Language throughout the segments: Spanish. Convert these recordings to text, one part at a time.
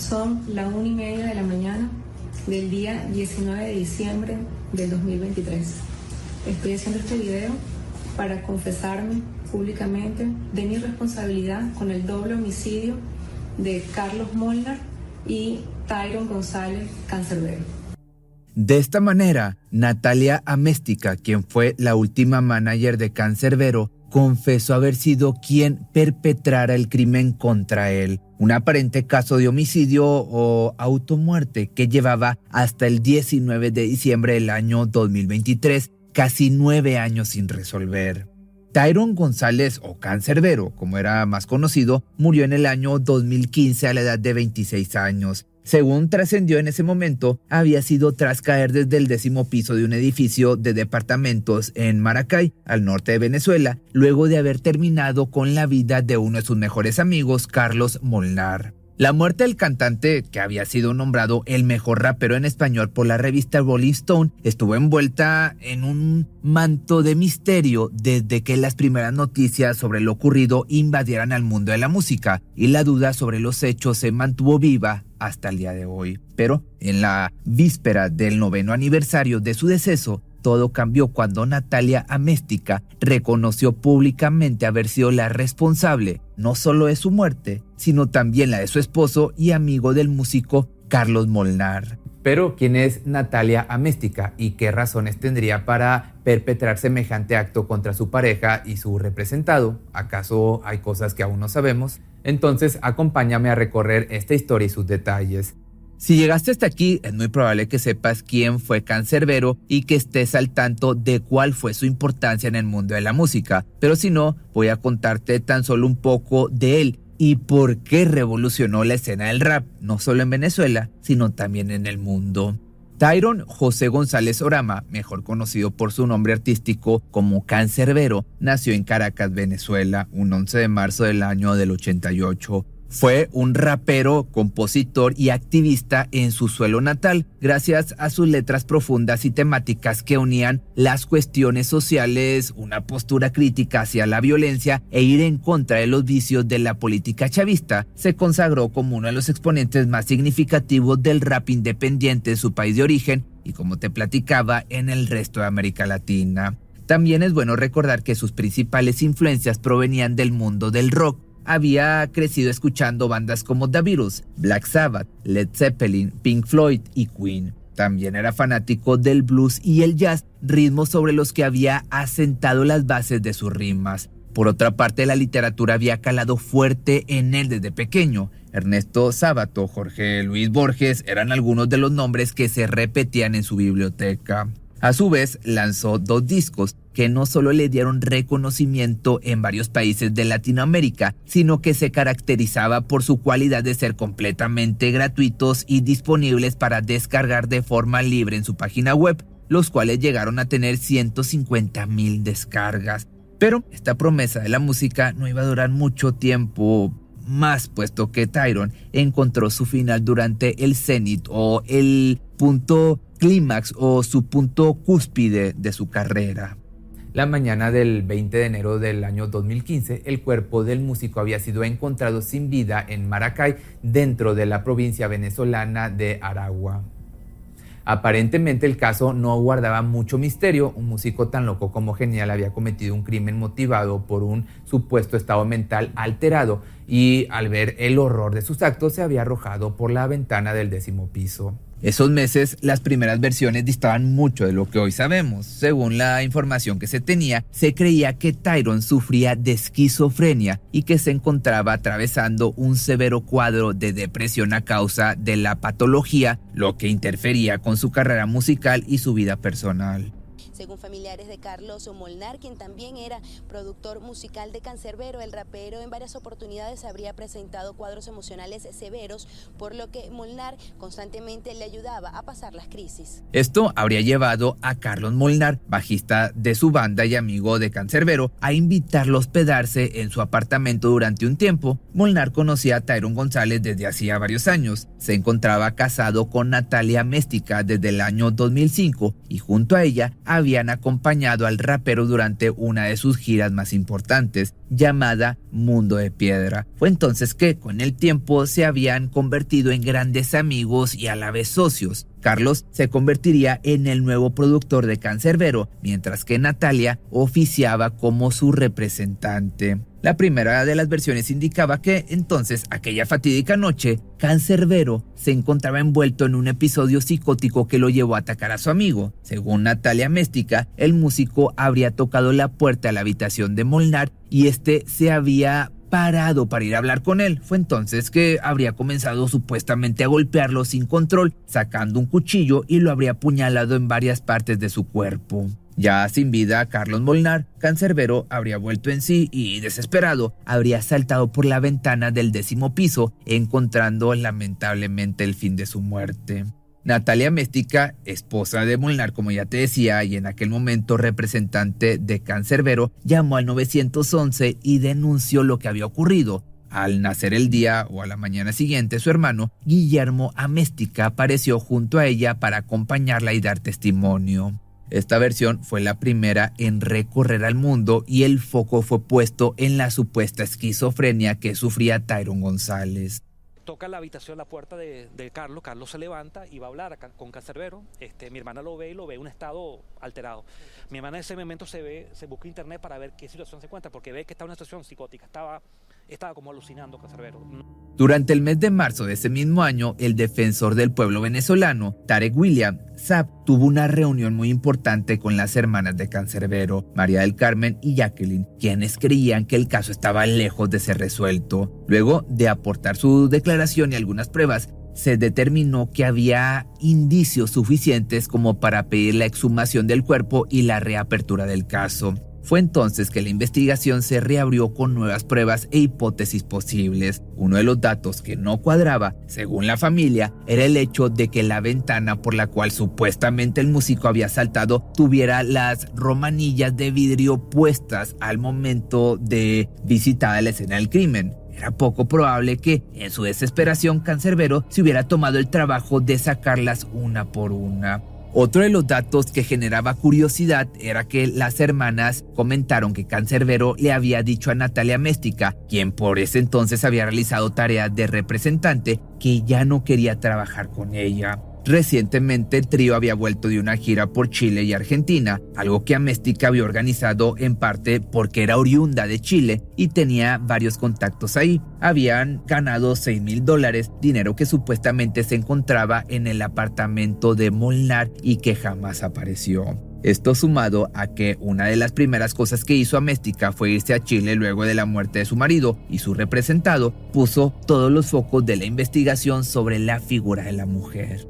Son la una y media de la mañana del día 19 de diciembre del 2023. Estoy haciendo este video para confesarme públicamente de mi responsabilidad con el doble homicidio de Carlos Molnar y Tyron González Cancerbero. De esta manera, Natalia Améstica, quien fue la última manager de Cancerbero, confesó haber sido quien perpetrara el crimen contra él, un aparente caso de homicidio o automuerte que llevaba hasta el 19 de diciembre del año 2023, casi nueve años sin resolver. Tyron González o Cancerbero, como era más conocido, murió en el año 2015 a la edad de 26 años. Según trascendió en ese momento, había sido tras caer desde el décimo piso de un edificio de departamentos en Maracay, al norte de Venezuela, luego de haber terminado con la vida de uno de sus mejores amigos, Carlos Molnar. La muerte del cantante, que había sido nombrado el mejor rapero en español por la revista Rolling Stone, estuvo envuelta en un manto de misterio desde que las primeras noticias sobre lo ocurrido invadieran al mundo de la música y la duda sobre los hechos se mantuvo viva hasta el día de hoy. Pero en la víspera del noveno aniversario de su deceso, todo cambió cuando Natalia Améstica reconoció públicamente haber sido la responsable no solo de su muerte, sino también la de su esposo y amigo del músico Carlos Molnar. Pero, ¿quién es Natalia Améstica y qué razones tendría para perpetrar semejante acto contra su pareja y su representado? ¿Acaso hay cosas que aún no sabemos? Entonces, acompáñame a recorrer esta historia y sus detalles. Si llegaste hasta aquí, es muy probable que sepas quién fue Cancerbero y que estés al tanto de cuál fue su importancia en el mundo de la música. Pero si no, voy a contarte tan solo un poco de él y por qué revolucionó la escena del rap, no solo en Venezuela, sino también en el mundo. Tyron José González Orama, mejor conocido por su nombre artístico como Cancerbero, nació en Caracas, Venezuela, un 11 de marzo del año del 88. Fue un rapero, compositor y activista en su suelo natal, gracias a sus letras profundas y temáticas que unían las cuestiones sociales, una postura crítica hacia la violencia e ir en contra de los vicios de la política chavista. Se consagró como uno de los exponentes más significativos del rap independiente de su país de origen y como te platicaba en el resto de América Latina. También es bueno recordar que sus principales influencias provenían del mundo del rock, había crecido escuchando bandas como The Black Sabbath, Led Zeppelin, Pink Floyd y Queen. También era fanático del blues y el jazz, ritmos sobre los que había asentado las bases de sus rimas. Por otra parte, la literatura había calado fuerte en él desde pequeño. Ernesto Sábato, Jorge Luis Borges eran algunos de los nombres que se repetían en su biblioteca. A su vez, lanzó dos discos que no solo le dieron reconocimiento en varios países de Latinoamérica, sino que se caracterizaba por su cualidad de ser completamente gratuitos y disponibles para descargar de forma libre en su página web, los cuales llegaron a tener 150 mil descargas. Pero esta promesa de la música no iba a durar mucho tiempo más puesto que Tyron encontró su final durante el cenit o el punto clímax o su punto cúspide de su carrera. La mañana del 20 de enero del año 2015, el cuerpo del músico había sido encontrado sin vida en Maracay, dentro de la provincia venezolana de Aragua. Aparentemente el caso no guardaba mucho misterio, un músico tan loco como genial había cometido un crimen motivado por un supuesto estado mental alterado y al ver el horror de sus actos se había arrojado por la ventana del décimo piso. Esos meses las primeras versiones distaban mucho de lo que hoy sabemos. Según la información que se tenía, se creía que Tyron sufría de esquizofrenia y que se encontraba atravesando un severo cuadro de depresión a causa de la patología, lo que interfería con su carrera musical y su vida personal según familiares de Carlos Molnar, quien también era productor musical de Cancerbero. El rapero en varias oportunidades habría presentado cuadros emocionales severos, por lo que Molnar constantemente le ayudaba a pasar las crisis. Esto habría llevado a Carlos Molnar, bajista de su banda y amigo de Cancerbero, a invitarlo a hospedarse en su apartamento durante un tiempo. Molnar conocía a Tyron González desde hacía varios años. Se encontraba casado con Natalia Méstica desde el año 2005 y junto a ella había habían acompañado al rapero durante una de sus giras más importantes, llamada Mundo de Piedra. Fue entonces que, con el tiempo, se habían convertido en grandes amigos y a la vez socios. Carlos se convertiría en el nuevo productor de Cancerbero, mientras que Natalia oficiaba como su representante. La primera de las versiones indicaba que entonces, aquella fatídica noche, Cancerbero se encontraba envuelto en un episodio psicótico que lo llevó a atacar a su amigo. Según Natalia Méstica, el músico habría tocado la puerta a la habitación de Molnar y este se había parado para ir a hablar con él. Fue entonces que habría comenzado supuestamente a golpearlo sin control, sacando un cuchillo y lo habría apuñalado en varias partes de su cuerpo. Ya sin vida, Carlos Molnar, cancerbero, habría vuelto en sí y, desesperado, habría saltado por la ventana del décimo piso, encontrando lamentablemente el fin de su muerte. Natalia Méstica, esposa de Molnar, como ya te decía, y en aquel momento representante de Cancerbero, llamó al 911 y denunció lo que había ocurrido. Al nacer el día o a la mañana siguiente, su hermano, Guillermo Améstica, apareció junto a ella para acompañarla y dar testimonio. Esta versión fue la primera en recorrer al mundo y el foco fue puesto en la supuesta esquizofrenia que sufría Tyron González toca la habitación, la puerta de, Carlos, Carlos se levanta y va a hablar con Cancerbero, este, mi hermana lo ve y lo ve en un estado alterado. Mi hermana en ese momento se ve, se busca internet para ver qué situación se encuentra, porque ve que está en una situación psicótica, estaba, estaba como alucinando Cancerbero. Durante el mes de marzo de ese mismo año, el defensor del pueblo venezolano, Tarek William, SAP tuvo una reunión muy importante con las hermanas de Cancerbero, María del Carmen y Jacqueline, quienes creían que el caso estaba lejos de ser resuelto. Luego de aportar su declaración y algunas pruebas, se determinó que había indicios suficientes como para pedir la exhumación del cuerpo y la reapertura del caso. Fue entonces que la investigación se reabrió con nuevas pruebas e hipótesis posibles. Uno de los datos que no cuadraba, según la familia, era el hecho de que la ventana por la cual supuestamente el músico había saltado tuviera las romanillas de vidrio puestas al momento de visitar la escena del crimen. Era poco probable que, en su desesperación, Cancerbero se hubiera tomado el trabajo de sacarlas una por una. Otro de los datos que generaba curiosidad era que las hermanas comentaron que Cancerbero le había dicho a Natalia Méstica, quien por ese entonces había realizado tareas de representante, que ya no quería trabajar con ella. Recientemente el trío había vuelto de una gira por Chile y Argentina, algo que Améstica había organizado en parte porque era oriunda de Chile y tenía varios contactos ahí. Habían ganado 6 mil dólares, dinero que supuestamente se encontraba en el apartamento de Molnar y que jamás apareció. Esto sumado a que una de las primeras cosas que hizo Améstica fue irse a Chile luego de la muerte de su marido y su representado, puso todos los focos de la investigación sobre la figura de la mujer.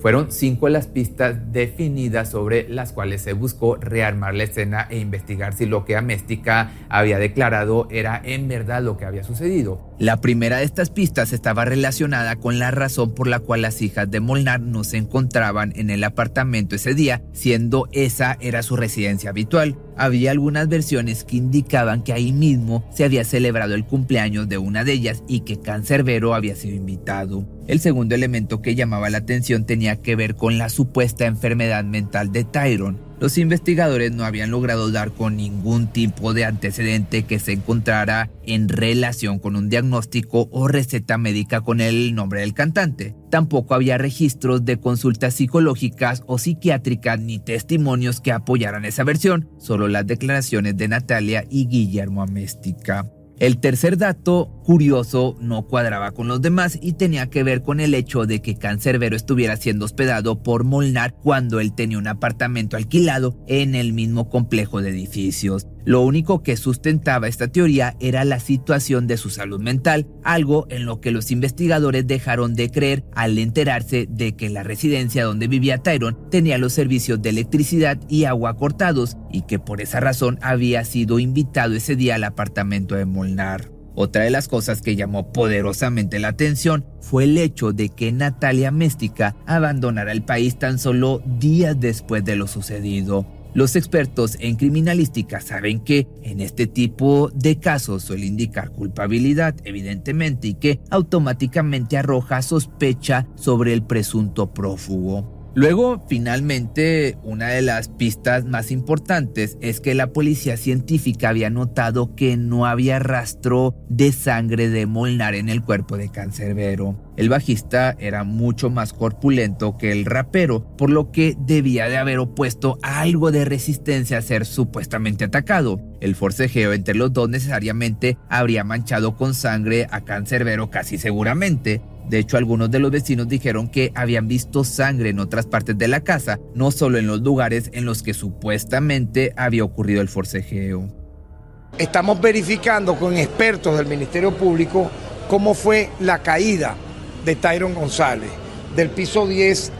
Fueron cinco las pistas definidas sobre las cuales se buscó rearmar la escena e investigar si lo que Améstica había declarado era en verdad lo que había sucedido. La primera de estas pistas estaba relacionada con la razón por la cual las hijas de Molnar no se encontraban en el apartamento ese día, siendo esa era su residencia habitual. Había algunas versiones que indicaban que ahí mismo se había celebrado el cumpleaños de una de ellas y que Cancerbero había sido invitado. El segundo elemento que llamaba la atención tenía que ver con la supuesta enfermedad mental de Tyron. Los investigadores no habían logrado dar con ningún tipo de antecedente que se encontrara en relación con un diagnóstico o receta médica con el nombre del cantante. Tampoco había registros de consultas psicológicas o psiquiátricas ni testimonios que apoyaran esa versión, solo las declaraciones de Natalia y Guillermo Améstica. El tercer dato curioso no cuadraba con los demás y tenía que ver con el hecho de que Cancerbero estuviera siendo hospedado por Molnar cuando él tenía un apartamento alquilado en el mismo complejo de edificios. Lo único que sustentaba esta teoría era la situación de su salud mental, algo en lo que los investigadores dejaron de creer al enterarse de que la residencia donde vivía Tyrone tenía los servicios de electricidad y agua cortados y que por esa razón había sido invitado ese día al apartamento de Molnar. Otra de las cosas que llamó poderosamente la atención fue el hecho de que Natalia Méstica abandonara el país tan solo días después de lo sucedido. Los expertos en criminalística saben que en este tipo de casos suele indicar culpabilidad, evidentemente, y que automáticamente arroja sospecha sobre el presunto prófugo. Luego, finalmente, una de las pistas más importantes es que la policía científica había notado que no había rastro de sangre de Molnar en el cuerpo de Cancerbero. El bajista era mucho más corpulento que el rapero, por lo que debía de haber opuesto algo de resistencia a ser supuestamente atacado. El forcejeo entre los dos necesariamente habría manchado con sangre a Cancerbero casi seguramente, de hecho, algunos de los vecinos dijeron que habían visto sangre en otras partes de la casa, no solo en los lugares en los que supuestamente había ocurrido el forcejeo. Estamos verificando con expertos del Ministerio Público cómo fue la caída de Tyron González del piso 10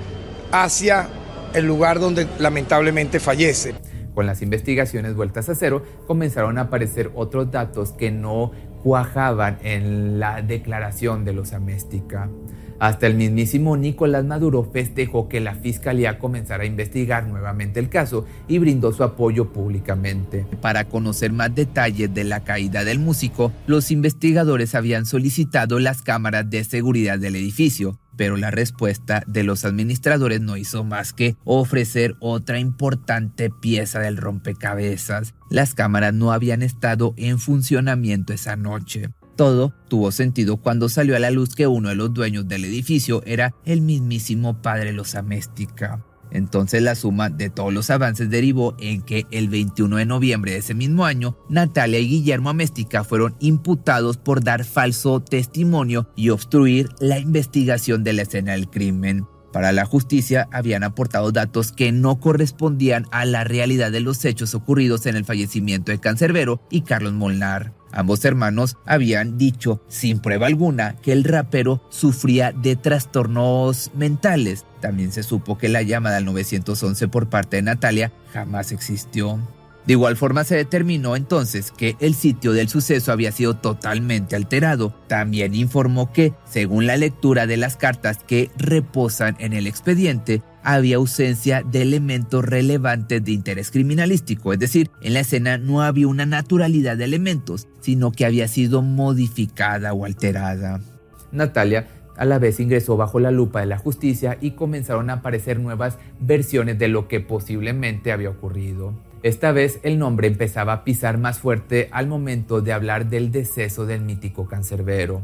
hacia el lugar donde lamentablemente fallece. Con las investigaciones vueltas a cero, comenzaron a aparecer otros datos que no cuajaban en la declaración de los Améstica. Hasta el mismísimo Nicolás Maduro festejó que la fiscalía comenzara a investigar nuevamente el caso y brindó su apoyo públicamente. Para conocer más detalles de la caída del músico, los investigadores habían solicitado las cámaras de seguridad del edificio, pero la respuesta de los administradores no hizo más que ofrecer otra importante pieza del rompecabezas. Las cámaras no habían estado en funcionamiento esa noche. Todo tuvo sentido cuando salió a la luz que uno de los dueños del edificio era el mismísimo padre Los Améstica. Entonces la suma de todos los avances derivó en que el 21 de noviembre de ese mismo año, Natalia y Guillermo Améstica fueron imputados por dar falso testimonio y obstruir la investigación de la escena del crimen. Para la justicia habían aportado datos que no correspondían a la realidad de los hechos ocurridos en el fallecimiento de Cancerbero y Carlos Molnar. Ambos hermanos habían dicho sin prueba alguna que el rapero sufría de trastornos mentales. También se supo que la llamada al 911 por parte de Natalia jamás existió. De igual forma se determinó entonces que el sitio del suceso había sido totalmente alterado. También informó que, según la lectura de las cartas que reposan en el expediente, había ausencia de elementos relevantes de interés criminalístico, es decir, en la escena no había una naturalidad de elementos, sino que había sido modificada o alterada. Natalia a la vez ingresó bajo la lupa de la justicia y comenzaron a aparecer nuevas versiones de lo que posiblemente había ocurrido. Esta vez el nombre empezaba a pisar más fuerte al momento de hablar del deceso del mítico cancerbero.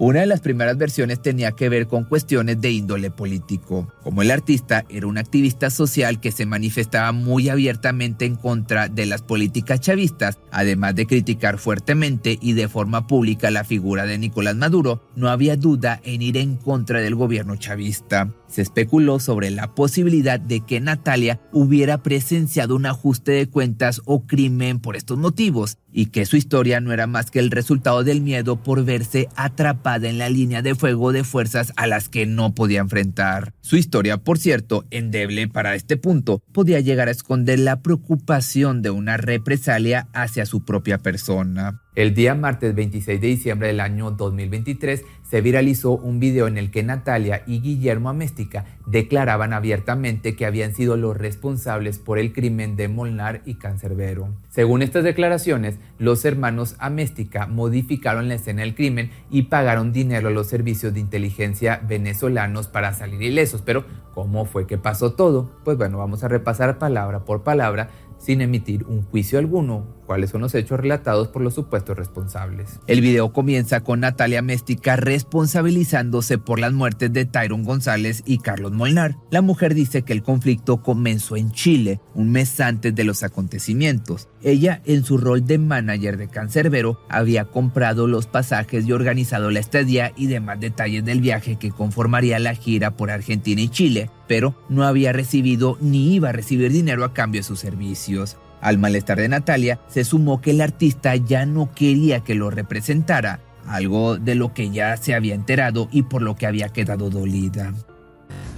Una de las primeras versiones tenía que ver con cuestiones de índole político, como el artista era un activista social que se manifestaba muy abiertamente en contra de las políticas chavistas, además de criticar fuertemente y de forma pública la figura de Nicolás Maduro, no había duda en ir en contra del gobierno chavista. Se especuló sobre la posibilidad de que Natalia hubiera presenciado un ajuste de cuentas o crimen por estos motivos, y que su historia no era más que el resultado del miedo por verse atrapada en la línea de fuego de fuerzas a las que no podía enfrentar. Su historia, por cierto, endeble para este punto, podía llegar a esconder la preocupación de una represalia hacia su propia persona. El día martes 26 de diciembre del año 2023 se viralizó un video en el que Natalia y Guillermo Améstica declaraban abiertamente que habían sido los responsables por el crimen de Molnar y Cancerbero. Según estas declaraciones, los hermanos Améstica modificaron la escena del crimen y pagaron dinero a los servicios de inteligencia venezolanos para salir ilesos. Pero, ¿cómo fue que pasó todo? Pues bueno, vamos a repasar palabra por palabra sin emitir un juicio alguno cuáles son los hechos relatados por los supuestos responsables. El video comienza con Natalia Méstica responsabilizándose por las muertes de Tyron González y Carlos Molnar. La mujer dice que el conflicto comenzó en Chile, un mes antes de los acontecimientos. Ella, en su rol de manager de Cancerbero, había comprado los pasajes y organizado la estadía y demás detalles del viaje que conformaría la gira por Argentina y Chile, pero no había recibido ni iba a recibir dinero a cambio de sus servicios. Al malestar de Natalia se sumó que el artista ya no quería que lo representara, algo de lo que ya se había enterado y por lo que había quedado dolida.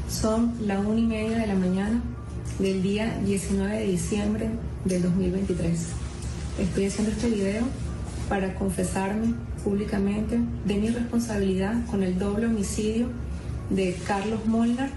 Son la una y media de la mañana del día 19 de diciembre del 2023. Estoy haciendo este video para confesarme públicamente de mi responsabilidad con el doble homicidio de Carlos Molnar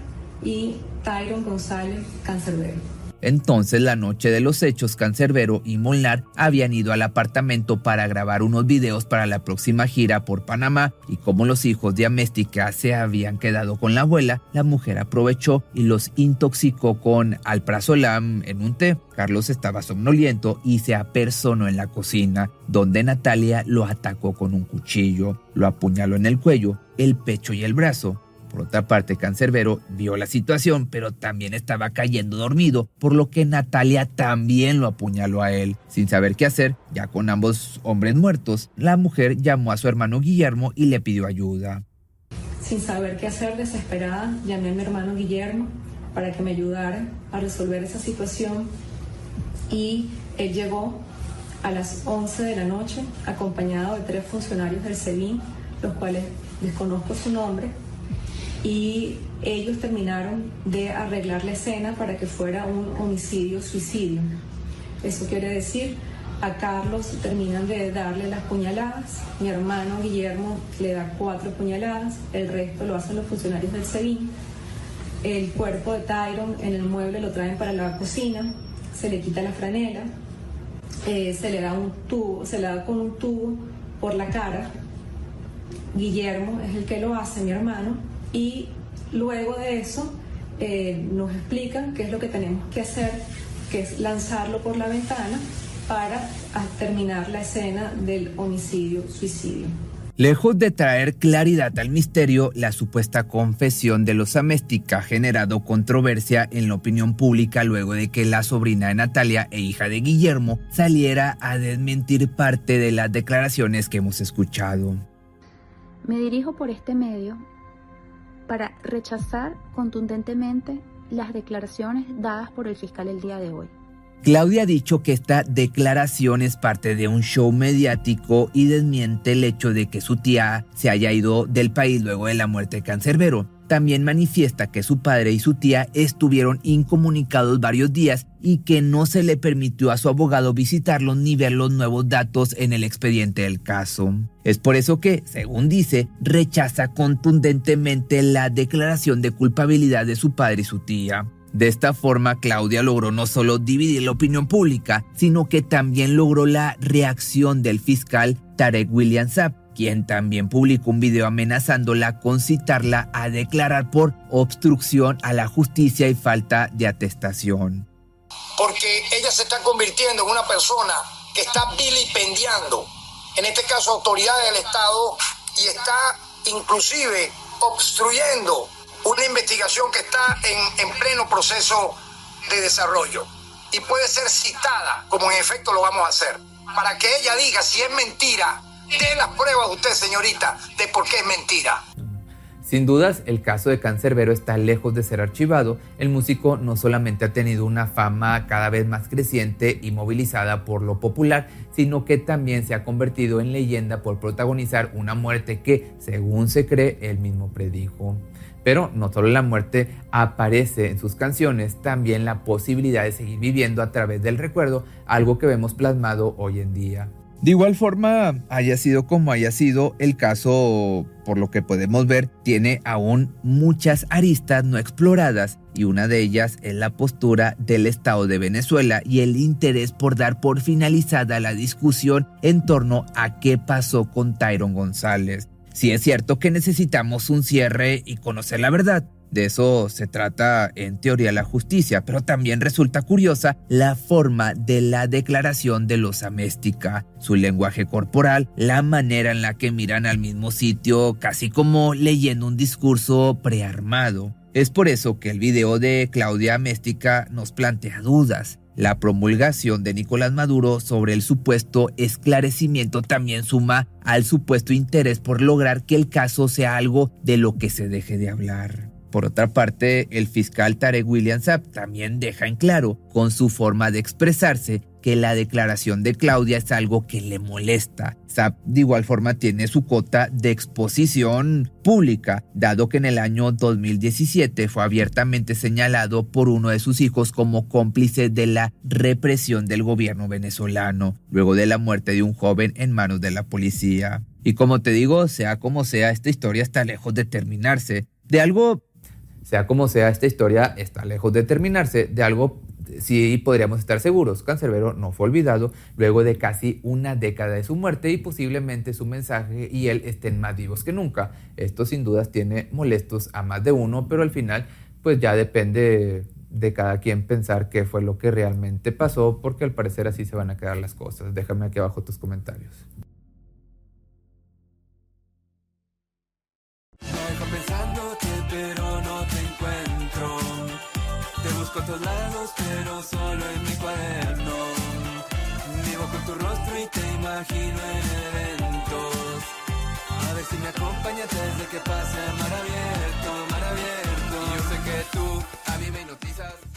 y Tyron González Cancerbero. Entonces, la noche de los hechos, Cancerbero y Molnar habían ido al apartamento para grabar unos videos para la próxima gira por Panamá y como los hijos de Améstica se habían quedado con la abuela, la mujer aprovechó y los intoxicó con alprazolam en un té. Carlos estaba somnoliento y se apersonó en la cocina, donde Natalia lo atacó con un cuchillo, lo apuñaló en el cuello, el pecho y el brazo por otra parte, Cancerbero vio la situación, pero también estaba cayendo dormido, por lo que Natalia también lo apuñaló a él. Sin saber qué hacer, ya con ambos hombres muertos, la mujer llamó a su hermano Guillermo y le pidió ayuda. Sin saber qué hacer, desesperada, llamé a mi hermano Guillermo para que me ayudara a resolver esa situación y él llegó a las 11 de la noche acompañado de tres funcionarios del SEBIN, los cuales desconozco su nombre, y ellos terminaron de arreglar la escena para que fuera un homicidio-suicidio. Eso quiere decir, a Carlos terminan de darle las puñaladas, mi hermano Guillermo le da cuatro puñaladas, el resto lo hacen los funcionarios del SEBIN, el cuerpo de Tyron en el mueble lo traen para la cocina, se le quita la franela, eh, se le da un tubo, se le da con un tubo por la cara. Guillermo es el que lo hace, mi hermano, y luego de eso eh, nos explican qué es lo que tenemos que hacer, que es lanzarlo por la ventana para terminar la escena del homicidio-suicidio. Lejos de traer claridad al misterio, la supuesta confesión de los Améstica ha generado controversia en la opinión pública luego de que la sobrina de Natalia e hija de Guillermo saliera a desmentir parte de las declaraciones que hemos escuchado. Me dirijo por este medio para rechazar contundentemente las declaraciones dadas por el fiscal el día de hoy. Claudia ha dicho que esta declaración es parte de un show mediático y desmiente el hecho de que su tía se haya ido del país luego de la muerte de Cancerbero. También manifiesta que su padre y su tía estuvieron incomunicados varios días y que no se le permitió a su abogado visitarlos ni ver los nuevos datos en el expediente del caso. Es por eso que, según dice, rechaza contundentemente la declaración de culpabilidad de su padre y su tía. De esta forma, Claudia logró no solo dividir la opinión pública, sino que también logró la reacción del fiscal Tarek William Saab, quien también publicó un video amenazándola con citarla a declarar por obstrucción a la justicia y falta de atestación. Porque ella se está convirtiendo en una persona que está vilipendiando, en este caso autoridades del Estado, y está inclusive obstruyendo una investigación que está en, en pleno proceso de desarrollo. Y puede ser citada, como en efecto lo vamos a hacer, para que ella diga si es mentira de las pruebas usted, señorita, de por qué es mentira. Sin dudas, el caso de Cancerbero está lejos de ser archivado. El músico no solamente ha tenido una fama cada vez más creciente y movilizada por lo popular, sino que también se ha convertido en leyenda por protagonizar una muerte que, según se cree, él mismo predijo. Pero no solo la muerte aparece en sus canciones, también la posibilidad de seguir viviendo a través del recuerdo, algo que vemos plasmado hoy en día. De igual forma, haya sido como haya sido, el caso, por lo que podemos ver, tiene aún muchas aristas no exploradas y una de ellas es la postura del Estado de Venezuela y el interés por dar por finalizada la discusión en torno a qué pasó con Tyron González. Si es cierto que necesitamos un cierre y conocer la verdad, de eso se trata en teoría la justicia, pero también resulta curiosa la forma de la declaración de los Améstica, su lenguaje corporal, la manera en la que miran al mismo sitio, casi como leyendo un discurso prearmado. Es por eso que el video de Claudia Améstica nos plantea dudas. La promulgación de Nicolás Maduro sobre el supuesto esclarecimiento también suma al supuesto interés por lograr que el caso sea algo de lo que se deje de hablar. Por otra parte, el fiscal Tarek William Saab también deja en claro, con su forma de expresarse, que la declaración de Claudia es algo que le molesta. Saab de igual forma tiene su cota de exposición pública, dado que en el año 2017 fue abiertamente señalado por uno de sus hijos como cómplice de la represión del gobierno venezolano, luego de la muerte de un joven en manos de la policía. Y como te digo, sea como sea, esta historia está lejos de terminarse. De algo sea como sea, esta historia está lejos de terminarse. De algo sí podríamos estar seguros, Cancerbero no fue olvidado luego de casi una década de su muerte y posiblemente su mensaje y él estén más vivos que nunca. Esto sin dudas tiene molestos a más de uno, pero al final pues ya depende de cada quien pensar qué fue lo que realmente pasó, porque al parecer así se van a quedar las cosas. Déjame aquí abajo tus comentarios. busco a todos lados, pero solo en mi cuaderno. Vivo con tu rostro y te imagino en eventos. A ver si me acompañas desde que pase mar abierto, mar abierto. Yo sé que tú a mí me hipnotizas.